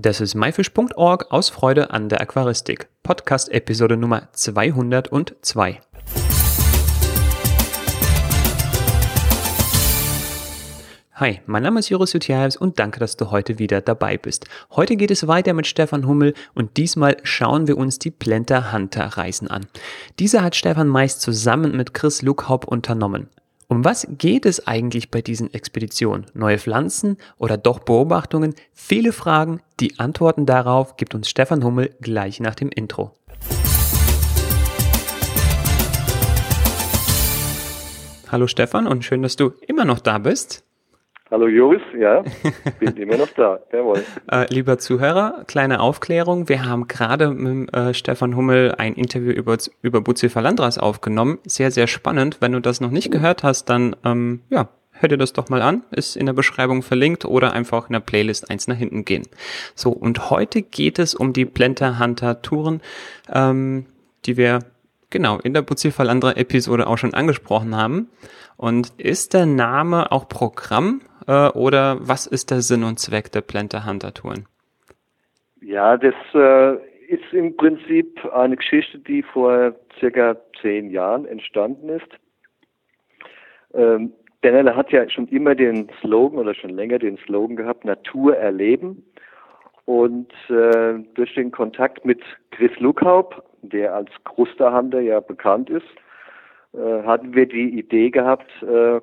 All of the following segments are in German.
Das ist myfish.org aus Freude an der Aquaristik. Podcast Episode Nummer 202. Hi, mein Name ist Joris Jutjaevs und danke, dass du heute wieder dabei bist. Heute geht es weiter mit Stefan Hummel und diesmal schauen wir uns die Plenter Hunter Reisen an. Diese hat Stefan meist zusammen mit Chris Lukhaub unternommen. Um was geht es eigentlich bei diesen Expeditionen? Neue Pflanzen oder doch Beobachtungen? Viele Fragen. Die Antworten darauf gibt uns Stefan Hummel gleich nach dem Intro. Hallo Stefan und schön, dass du immer noch da bist. Hallo Joris, ja, bin immer noch da, jawohl. Äh, lieber Zuhörer, kleine Aufklärung. Wir haben gerade mit äh, Stefan Hummel ein Interview über, über Bucephalandras aufgenommen. Sehr, sehr spannend. Wenn du das noch nicht gehört hast, dann ähm, ja, hör dir das doch mal an. Ist in der Beschreibung verlinkt oder einfach in der Playlist eins nach hinten gehen. So, und heute geht es um die Plenter Hunter Touren, ähm, die wir genau in der Bucephalandra Episode auch schon angesprochen haben. Und ist der Name auch Programm äh, oder was ist der Sinn und Zweck der Planta Hunter Touren? Ja, das äh, ist im Prinzip eine Geschichte, die vor circa zehn Jahren entstanden ist. Ähm, Benella hat ja schon immer den Slogan oder schon länger den Slogan gehabt, Natur erleben. Und äh, durch den Kontakt mit Chris Lukaub, der als Krusterhunter ja bekannt ist, äh, hatten wir die Idee gehabt, äh,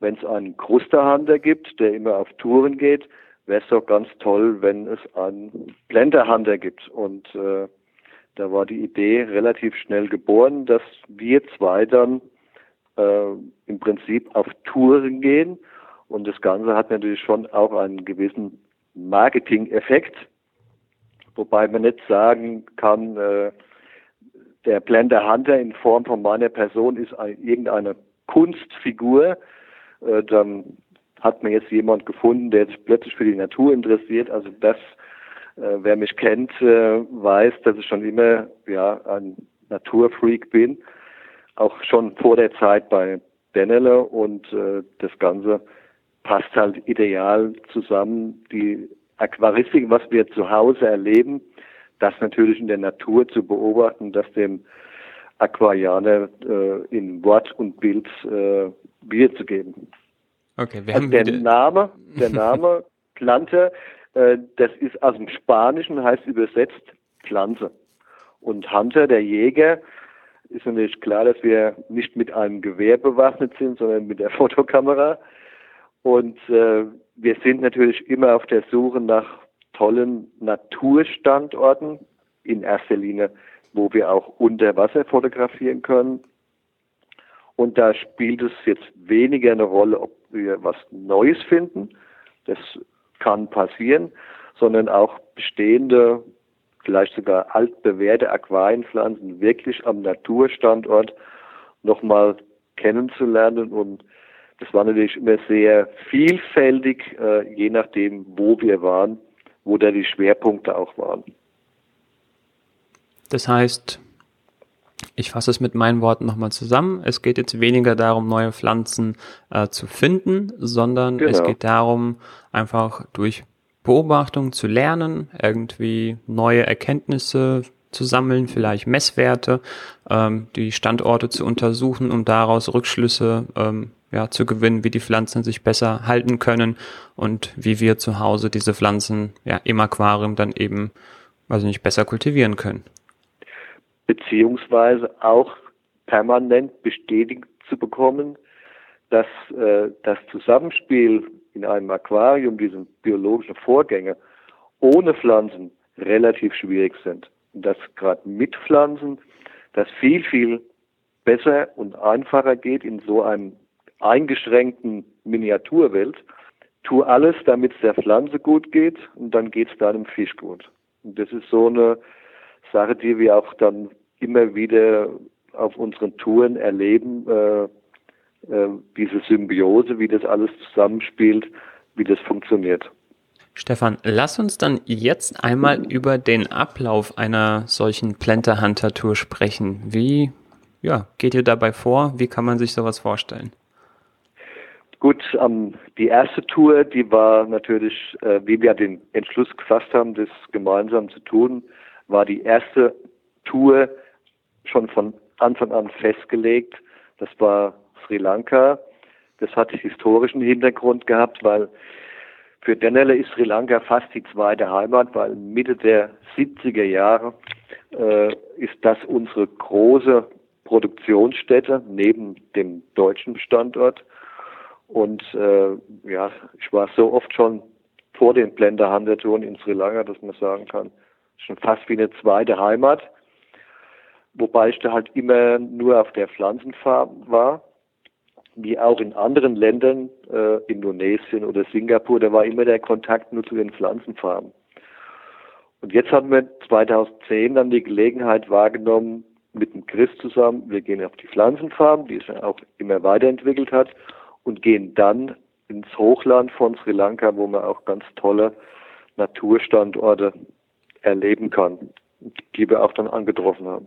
wenn es einen Krusterhunter gibt, der immer auf Touren geht, wäre es doch ganz toll, wenn es einen Blenderhunter gibt. Und äh, da war die Idee relativ schnell geboren, dass wir zwei dann äh, im Prinzip auf Touren gehen. Und das Ganze hat natürlich schon auch einen gewissen Marketing-Effekt, wobei man nicht sagen kann, äh, der Blender Hunter in Form von meiner Person ist ein, irgendeine Kunstfigur, äh, dann hat man jetzt jemand gefunden, der sich plötzlich für die Natur interessiert. Also das, äh, wer mich kennt, äh, weiß, dass ich schon immer ja ein Naturfreak bin, auch schon vor der Zeit bei Benele und äh, das Ganze passt halt ideal zusammen. Die Aquaristik, was wir zu Hause erleben, das natürlich in der Natur zu beobachten, das dem Aquarianer äh, in Wort und Bild äh, wiederzugeben. Okay, wir also haben der Name, der Name Plante, äh, das ist aus dem Spanischen, heißt übersetzt Pflanze. Und Hunter, der Jäger, ist natürlich klar, dass wir nicht mit einem Gewehr bewaffnet sind, sondern mit der Fotokamera. Und äh, wir sind natürlich immer auf der Suche nach tollen Naturstandorten, in erster Linie, wo wir auch unter Wasser fotografieren können. Und da spielt es jetzt weniger eine Rolle, ob wir was Neues finden. Das kann passieren, sondern auch bestehende, vielleicht sogar altbewährte Aquarienpflanzen wirklich am Naturstandort nochmal kennenzulernen. Und das war natürlich immer sehr vielfältig, äh, je nachdem, wo wir waren, wo da die Schwerpunkte auch waren. Das heißt, ich fasse es mit meinen Worten nochmal zusammen. Es geht jetzt weniger darum, neue Pflanzen äh, zu finden, sondern genau. es geht darum, einfach durch Beobachtung zu lernen, irgendwie neue Erkenntnisse zu sammeln, vielleicht Messwerte, ähm, die Standorte zu untersuchen, um daraus Rückschlüsse ähm, ja, zu gewinnen, wie die Pflanzen sich besser halten können und wie wir zu Hause diese Pflanzen ja, im Aquarium dann eben, also nicht besser kultivieren können beziehungsweise auch permanent bestätigt zu bekommen, dass äh, das Zusammenspiel in einem Aquarium, diese biologischen Vorgänge ohne Pflanzen relativ schwierig sind. Und dass gerade mit Pflanzen das viel, viel besser und einfacher geht in so einem eingeschränkten Miniaturwelt. Tu alles, damit es der Pflanze gut geht und dann geht es deinem Fisch gut. Und das ist so eine Sache, die wir auch dann immer wieder auf unseren Touren erleben, äh, äh, diese Symbiose, wie das alles zusammenspielt, wie das funktioniert. Stefan, lass uns dann jetzt einmal über den Ablauf einer solchen Planta Hunter Tour sprechen. Wie ja, geht ihr dabei vor? Wie kann man sich sowas vorstellen? Gut, ähm, die erste Tour, die war natürlich, äh, wie wir den Entschluss gefasst haben, das gemeinsam zu tun, war die erste Tour schon von Anfang an festgelegt. Das war Sri Lanka. Das hat historischen Hintergrund gehabt, weil für Denelle ist Sri Lanka fast die zweite Heimat, weil Mitte der 70er Jahre äh, ist das unsere große Produktionsstätte neben dem deutschen Standort. Und äh, ja, ich war so oft schon vor den Blender Hunter-Touren in Sri Lanka, dass man sagen kann, schon fast wie eine zweite Heimat. Wobei ich da halt immer nur auf der Pflanzenfarm war wie auch in anderen Ländern, äh, Indonesien oder Singapur, da war immer der Kontakt nur zu den Pflanzenfarmen. Und jetzt haben wir 2010 dann die Gelegenheit wahrgenommen, mit dem Chris zusammen, wir gehen auf die Pflanzenfarm, die sich auch immer weiterentwickelt hat, und gehen dann ins Hochland von Sri Lanka, wo man auch ganz tolle Naturstandorte erleben kann, die wir auch dann angetroffen haben.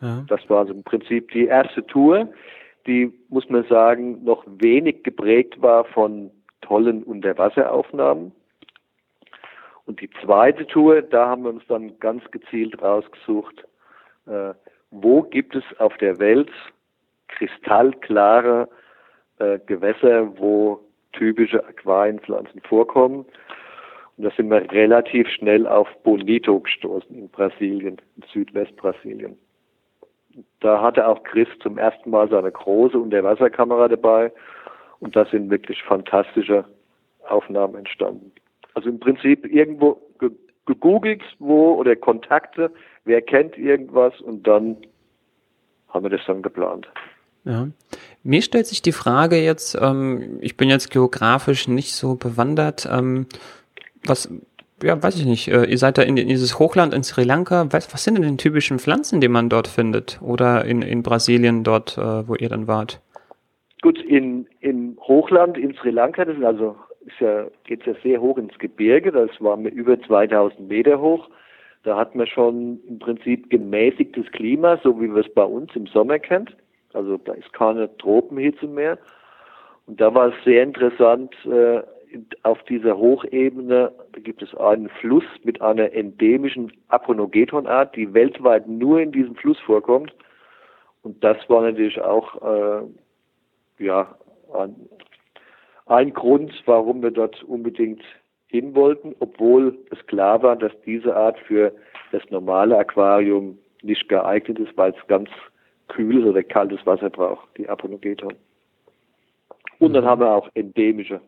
Ja. Das war also im Prinzip die erste Tour die, muss man sagen, noch wenig geprägt war von tollen Unterwasseraufnahmen. Und die zweite Tour, da haben wir uns dann ganz gezielt rausgesucht, äh, wo gibt es auf der Welt kristallklare äh, Gewässer, wo typische Aquarienpflanzen vorkommen. Und da sind wir relativ schnell auf Bonito gestoßen in Brasilien, in Südwestbrasilien. Da hatte auch Chris zum ersten Mal seine große Unterwasserkamera dabei und da sind wirklich fantastische Aufnahmen entstanden. Also im Prinzip irgendwo gegoogelt, wo oder Kontakte, wer kennt irgendwas und dann haben wir das dann geplant. Ja. Mir stellt sich die Frage jetzt, ähm, ich bin jetzt geografisch nicht so bewandert, ähm, was ja, weiß ich nicht, äh, ihr seid da in, in, dieses Hochland in Sri Lanka. Was, was sind denn die typischen Pflanzen, die man dort findet? Oder in, in Brasilien dort, äh, wo ihr dann wart? Gut, in, im Hochland in Sri Lanka, das ist also, ist ja, geht ja sehr hoch ins Gebirge, das wir über 2000 Meter hoch. Da hat man schon im Prinzip gemäßigtes Klima, so wie wir es bei uns im Sommer kennt. Also da ist keine Tropenhitze mehr. Und da war es sehr interessant, äh, auf dieser Hochebene gibt es einen Fluss mit einer endemischen Aponogeton-Art, die weltweit nur in diesem Fluss vorkommt. Und das war natürlich auch äh, ja, ein, ein Grund, warum wir dort unbedingt hin wollten, obwohl es klar war, dass diese Art für das normale Aquarium nicht geeignet ist, weil es ganz kühles oder kaltes Wasser braucht, die Aponogeton. Und dann haben wir auch endemische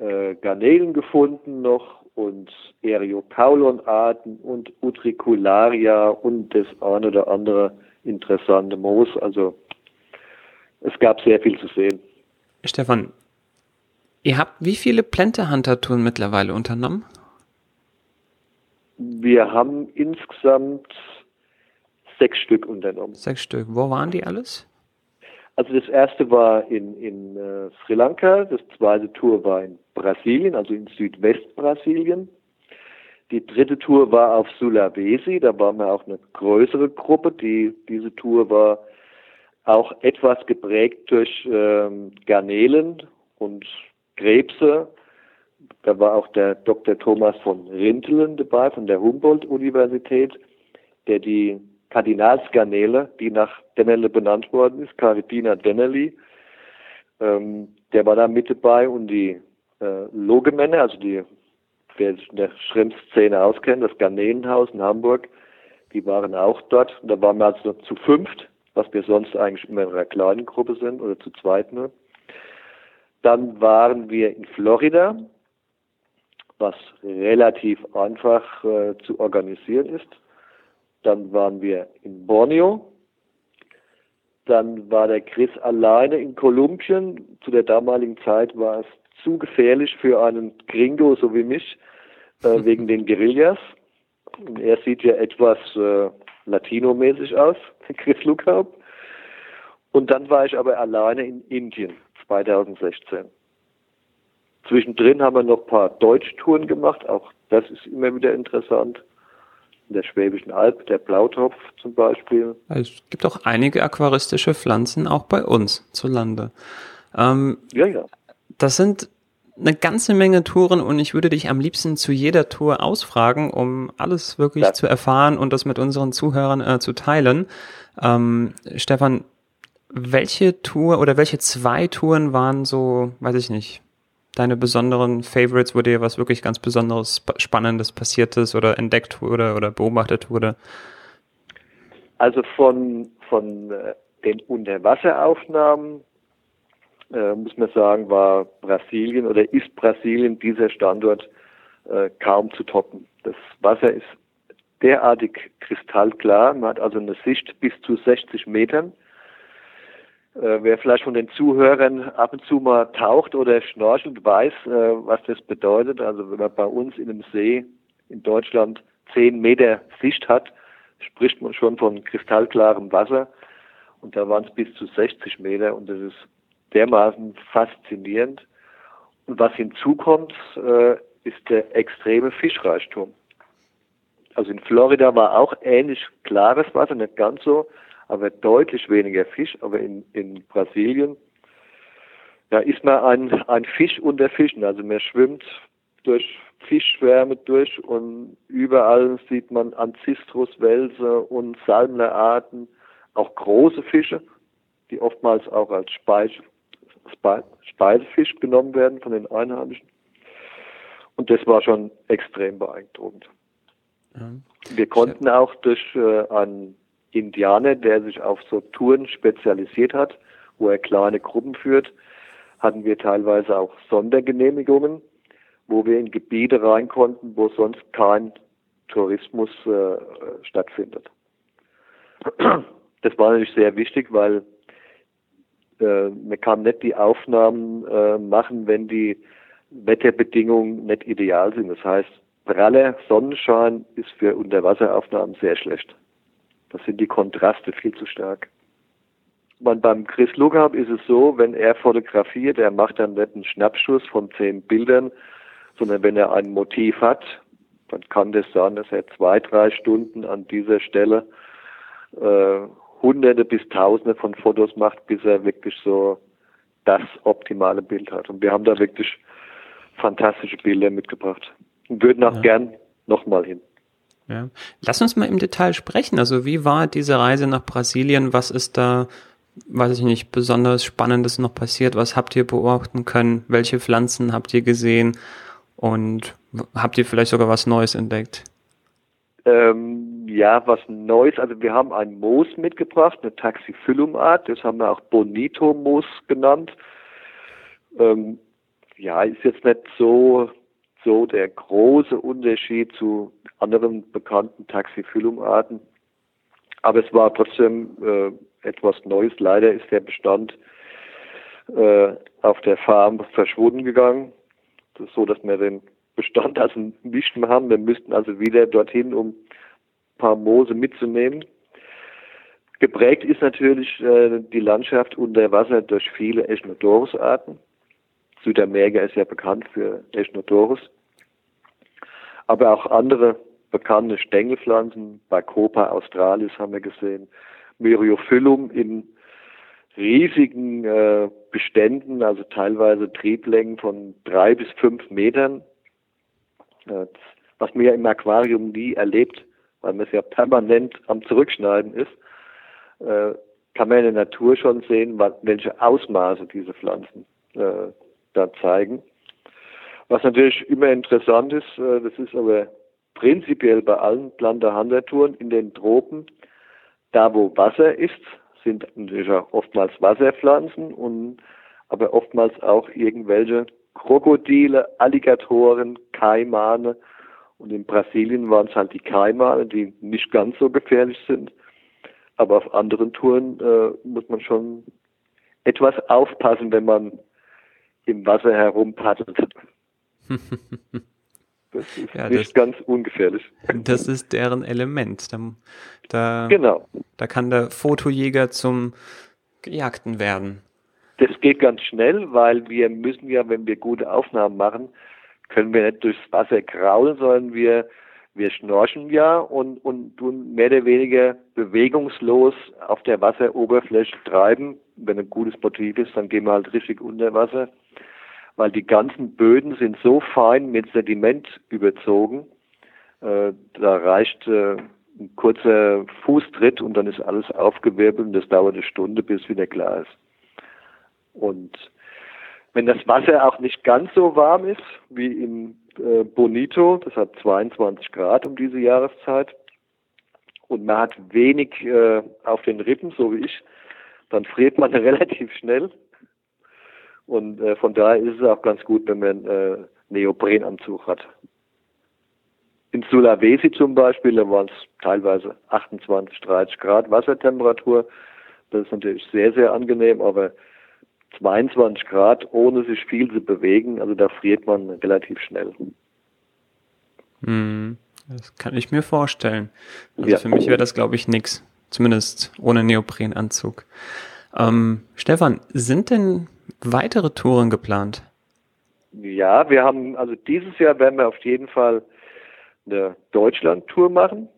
äh, Garnelen gefunden noch und Eriopaulon-Arten und Utricularia und das eine oder andere interessante Moos. Also es gab sehr viel zu sehen. Stefan, ihr habt wie viele Plante Hunter Touren mittlerweile unternommen? Wir haben insgesamt sechs Stück unternommen. Sechs Stück. Wo waren die alles? Also das erste war in, in äh, Sri Lanka, das zweite Tour war in Brasilien, also in Südwestbrasilien. Die dritte Tour war auf Sulawesi, da waren wir auch eine größere Gruppe. Die, diese Tour war auch etwas geprägt durch ähm, Garnelen und Krebse. Da war auch der Dr. Thomas von Rintelen dabei von der Humboldt-Universität, der die Kardinalsgarnele, die nach Dennerle benannt worden ist, Caridina Dennerli. Ähm, der war da mit dabei und die äh, Logemänner, also die, wer sich in der Schrimpszene auskennt, das Garnelenhaus in Hamburg, die waren auch dort. Und da waren wir also zu fünft, was wir sonst eigentlich immer in einer kleinen Gruppe sind oder zu zweit nur. Dann waren wir in Florida, was relativ einfach äh, zu organisieren ist. Dann waren wir in Borneo. Dann war der Chris alleine in Kolumbien. Zu der damaligen Zeit war es zu gefährlich für einen Gringo so wie mich, äh, wegen den Guerillas. Und er sieht ja etwas äh, Latino-mäßig aus, Chris Lukaup. Und dann war ich aber alleine in Indien 2016. Zwischendrin haben wir noch ein paar Deutschtouren gemacht, auch das ist immer wieder interessant in der Schwäbischen Alb, der Blautopf zum Beispiel. Es gibt auch einige aquaristische Pflanzen auch bei uns zu Lande. Ähm, ja, ja. Das sind eine ganze Menge Touren und ich würde dich am liebsten zu jeder Tour ausfragen, um alles wirklich ja. zu erfahren und das mit unseren Zuhörern äh, zu teilen. Ähm, Stefan, welche Tour oder welche zwei Touren waren so, weiß ich nicht, deine besonderen Favorites, wo dir was wirklich ganz Besonderes, Spannendes passiert ist oder entdeckt wurde oder beobachtet wurde? Also von, von äh, den Unterwasseraufnahmen äh, muss man sagen, war Brasilien oder ist Brasilien dieser Standort äh, kaum zu toppen. Das Wasser ist derartig kristallklar. Man hat also eine Sicht bis zu 60 Metern. Äh, wer vielleicht von den Zuhörern ab und zu mal taucht oder schnorchelt, weiß, äh, was das bedeutet. Also wenn man bei uns in einem See in Deutschland 10 Meter Sicht hat, spricht man schon von kristallklarem Wasser. Und da waren es bis zu 60 Meter und das ist dermaßen faszinierend. Und was hinzukommt, äh, ist der extreme Fischreichtum. Also in Florida war auch ähnlich klares Wasser, nicht ganz so, aber deutlich weniger Fisch. Aber in, in Brasilien, ja, ist man ein, ein Fisch unter Fischen. Also man schwimmt durch Fischschwärme durch und überall sieht man Ancistruswälse und Salmlerarten, auch große Fische, die oftmals auch als Speise, Speisefisch genommen werden von den Einheimischen. Und das war schon extrem beeindruckend. Ja. Wir konnten auch durch äh, einen Indianer, der sich auf so Touren spezialisiert hat, wo er kleine Gruppen führt, hatten wir teilweise auch Sondergenehmigungen, wo wir in Gebiete rein konnten, wo sonst kein Tourismus äh, stattfindet. Das war natürlich sehr wichtig, weil äh, man kann nicht die Aufnahmen äh, machen, wenn die Wetterbedingungen nicht ideal sind. Das heißt, praller Sonnenschein ist für Unterwasseraufnahmen sehr schlecht. Da sind die Kontraste viel zu stark. Man, beim Chris Lugab ist es so, wenn er fotografiert, er macht dann nicht einen Schnappschuss von zehn Bildern, sondern wenn er ein Motiv hat, dann kann das sein, dass er zwei, drei Stunden an dieser Stelle äh, hunderte bis tausende von Fotos macht, bis er wirklich so das optimale Bild hat. Und wir haben da wirklich fantastische Bilder mitgebracht und würden auch ja. gern nochmal hin. Ja. Lass uns mal im Detail sprechen. Also wie war diese Reise nach Brasilien? Was ist da, weiß ich nicht, besonders Spannendes noch passiert? Was habt ihr beobachten können? Welche Pflanzen habt ihr gesehen? Und habt ihr vielleicht sogar was Neues entdeckt? Ähm, ja, was Neues. Also wir haben ein Moos mitgebracht, eine Taxiphyllum-Art. Das haben wir auch Bonito-Moos genannt. Ähm, ja, ist jetzt nicht so so der große Unterschied zu anderen bekannten Taxiphyllum-Arten. Aber es war trotzdem äh, etwas Neues. Leider ist der Bestand äh, auf der Farm verschwunden gegangen. Das ist so, dass wir den Bestand also nicht mehr haben. Wir müssten also wieder dorthin, um ein paar Moose mitzunehmen. Geprägt ist natürlich äh, die Landschaft unter Wasser durch viele Echinodorus-Arten. Südamerika ist ja bekannt für Echinodorus. Aber auch andere bekannte Stängelpflanzen, Bacopa australis haben wir gesehen, Myriophyllum in riesigen äh, Beständen, also teilweise Trieblängen von drei bis fünf Metern was man ja im Aquarium nie erlebt, weil man es ja permanent am Zurückschneiden ist, äh, kann man in der Natur schon sehen, welche Ausmaße diese Pflanzen äh, da zeigen. Was natürlich immer interessant ist, äh, das ist aber prinzipiell bei allen Plantahandertouren in den Tropen, da wo Wasser ist, sind natürlich auch oftmals Wasserpflanzen und aber oftmals auch irgendwelche Krokodile, Alligatoren, Kaimane. Und in Brasilien waren es halt die Kaimane, die nicht ganz so gefährlich sind. Aber auf anderen Touren äh, muss man schon etwas aufpassen, wenn man im Wasser herumpaddelt. Das ist ja, nicht das, ganz ungefährlich. Das ist deren Element. Da, da, genau. Da kann der Fotojäger zum Gejagten werden. Das geht ganz schnell, weil wir müssen ja, wenn wir gute Aufnahmen machen, können wir nicht durchs Wasser kraulen, sondern wir wir schnorchen ja und, und tun mehr oder weniger bewegungslos auf der Wasseroberfläche treiben. Wenn ein gutes Motiv ist, dann gehen wir halt richtig unter Wasser, weil die ganzen Böden sind so fein mit Sediment überzogen. Äh, da reicht äh, ein kurzer Fußtritt und dann ist alles aufgewirbelt und das dauert eine Stunde, bis wieder klar ist. Und wenn das Wasser auch nicht ganz so warm ist wie im äh, Bonito, das hat 22 Grad um diese Jahreszeit, und man hat wenig äh, auf den Rippen, so wie ich, dann friert man relativ schnell. Und äh, von daher ist es auch ganz gut, wenn man äh, Neoprenanzug hat. In Sulawesi zum Beispiel, da waren es teilweise 28, 30 Grad Wassertemperatur. Das ist natürlich sehr, sehr angenehm, aber 22 Grad, ohne sich viel zu bewegen, also da friert man relativ schnell. Hm, das kann ich mir vorstellen. Also ja. für mich wäre das, glaube ich, nichts. Zumindest ohne Neoprenanzug. Ähm, Stefan, sind denn weitere Touren geplant? Ja, wir haben, also dieses Jahr werden wir auf jeden Fall eine Deutschland-Tour machen.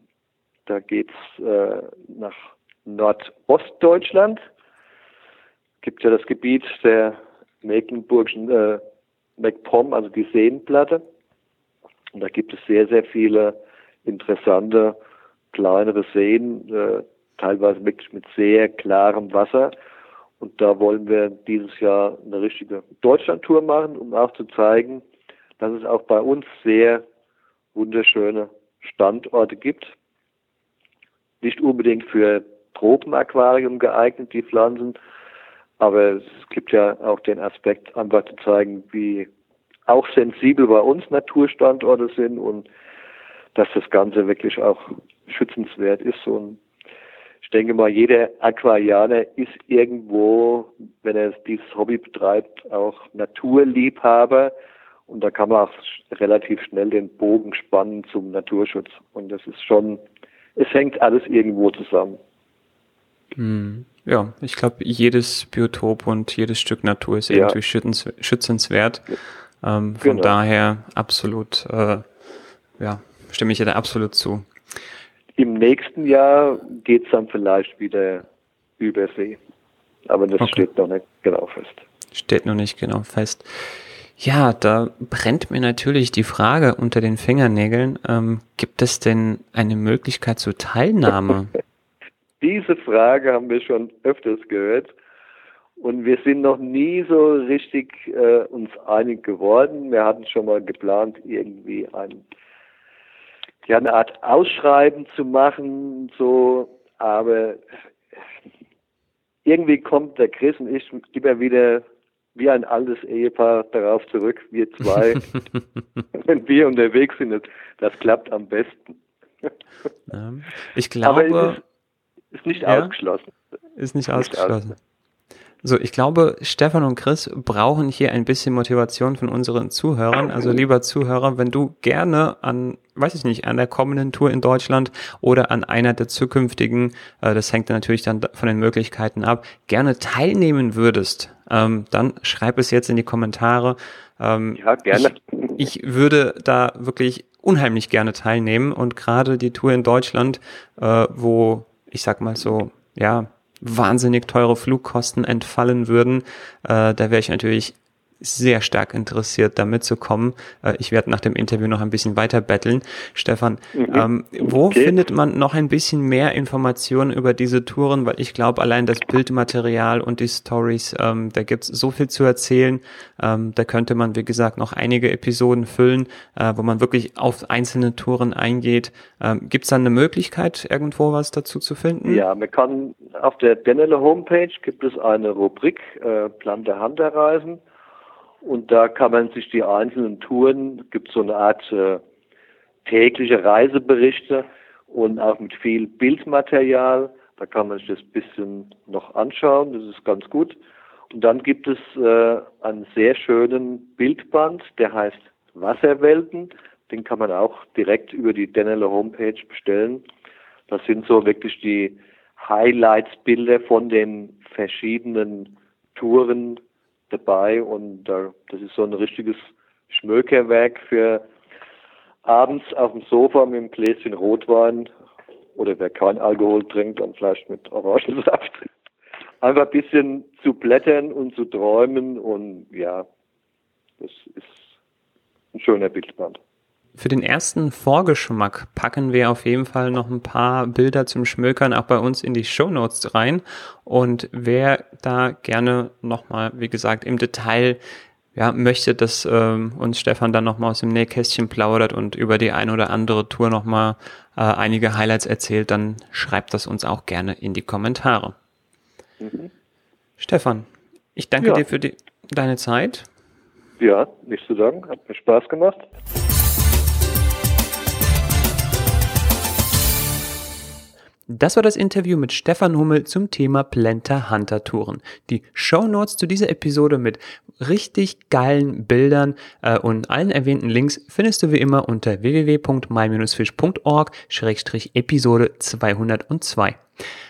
Da geht's äh, nach Nordostdeutschland gibt ja das Gebiet der Mecklenburgischen äh, MacPom, also die Seenplatte. Und da gibt es sehr, sehr viele interessante kleinere Seen, äh, teilweise wirklich mit sehr klarem Wasser. Und da wollen wir dieses Jahr eine richtige Deutschlandtour machen, um auch zu zeigen, dass es auch bei uns sehr wunderschöne Standorte gibt. Nicht unbedingt für Tropenaquarium geeignet, die Pflanzen, aber es gibt ja auch den Aspekt, einfach zu zeigen, wie auch sensibel bei uns Naturstandorte sind und dass das Ganze wirklich auch schützenswert ist. Und ich denke mal, jeder Aquarianer ist irgendwo, wenn er dieses Hobby betreibt, auch Naturliebhaber. Und da kann man auch relativ schnell den Bogen spannen zum Naturschutz. Und das ist schon, es hängt alles irgendwo zusammen. Hm. Ja, ich glaube, jedes Biotop und jedes Stück Natur ist irgendwie schützens, schützenswert. Ähm, von genau. daher absolut, äh, ja, stimme ich dir da absolut zu. Im nächsten Jahr geht es dann vielleicht wieder über See. Aber das okay. steht noch nicht genau fest. Steht noch nicht genau fest. Ja, da brennt mir natürlich die Frage unter den Fingernägeln. Ähm, gibt es denn eine Möglichkeit zur Teilnahme? Diese Frage haben wir schon öfters gehört und wir sind noch nie so richtig äh, uns einig geworden. Wir hatten schon mal geplant, irgendwie ein, ja, eine Art Ausschreiben zu machen, so, aber irgendwie kommt der Chris und ich immer wieder wie ein altes Ehepaar darauf zurück, wir zwei, wenn wir unterwegs sind, das, das klappt am besten. ich glaube, ist nicht ja? ausgeschlossen. Ist nicht, nicht ausgeschlossen. So, ich glaube, Stefan und Chris brauchen hier ein bisschen Motivation von unseren Zuhörern. Also lieber Zuhörer, wenn du gerne an, weiß ich nicht, an der kommenden Tour in Deutschland oder an einer der zukünftigen, äh, das hängt natürlich dann von den Möglichkeiten ab, gerne teilnehmen würdest, ähm, dann schreib es jetzt in die Kommentare. Ähm, ja, gerne. Ich, ich würde da wirklich unheimlich gerne teilnehmen und gerade die Tour in Deutschland, äh, wo ich sag mal so, ja, wahnsinnig teure Flugkosten entfallen würden, äh, da wäre ich natürlich sehr stark interessiert, da mitzukommen. Äh, ich werde nach dem Interview noch ein bisschen weiter betteln. Stefan, mhm. ähm, wo okay. findet man noch ein bisschen mehr Informationen über diese Touren? Weil ich glaube, allein das Bildmaterial und die Stories, ähm, da gibt's so viel zu erzählen. Ähm, da könnte man, wie gesagt, noch einige Episoden füllen, äh, wo man wirklich auf einzelne Touren eingeht. Ähm, gibt's da eine Möglichkeit, irgendwo was dazu zu finden? Ja, man kann auf der Denelle Homepage gibt es eine Rubrik äh, Plan der Handerreisen. Und da kann man sich die einzelnen Touren, gibt so eine Art äh, tägliche Reiseberichte und auch mit viel Bildmaterial. Da kann man sich das bisschen noch anschauen, das ist ganz gut. Und dann gibt es äh, einen sehr schönen Bildband, der heißt Wasserwelten. Den kann man auch direkt über die Denneler Homepage bestellen. Das sind so wirklich die Highlights-Bilder von den verschiedenen Touren dabei und äh, das ist so ein richtiges Schmökerwerk für abends auf dem Sofa mit einem Gläschen Rotwein oder wer kein Alkohol trinkt, dann vielleicht mit Orangensaft. Einfach ein bisschen zu blättern und zu träumen und ja, das ist ein schöner Bildband. Für den ersten Vorgeschmack packen wir auf jeden Fall noch ein paar Bilder zum Schmökern auch bei uns in die Show Notes rein. Und wer da gerne nochmal, wie gesagt, im Detail ja, möchte, dass ähm, uns Stefan dann nochmal aus dem Nähkästchen plaudert und über die ein oder andere Tour nochmal äh, einige Highlights erzählt, dann schreibt das uns auch gerne in die Kommentare. Mhm. Stefan, ich danke ja. dir für die, deine Zeit. Ja, nichts zu sagen, hat mir Spaß gemacht. Das war das Interview mit Stefan Hummel zum Thema Planta Hunter Touren. Die Show Notes zu dieser Episode mit richtig geilen Bildern äh, und allen erwähnten Links findest du wie immer unter www.my-fish.org-episode 202.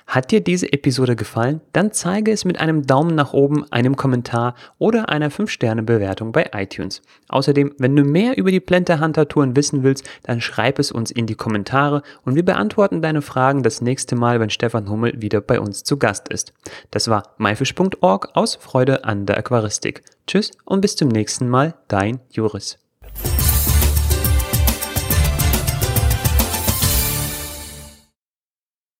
Hat dir diese Episode gefallen? Dann zeige es mit einem Daumen nach oben, einem Kommentar oder einer 5-Sterne-Bewertung bei iTunes. Außerdem, wenn du mehr über die Planta Hunter Touren wissen willst, dann schreib es uns in die Kommentare und wir beantworten deine Fragen das nächste Mal, wenn Stefan Hummel wieder bei uns zu Gast ist. Das war myfish.org aus Freude an der Aquaristik. Tschüss und bis zum nächsten Mal, dein Juris.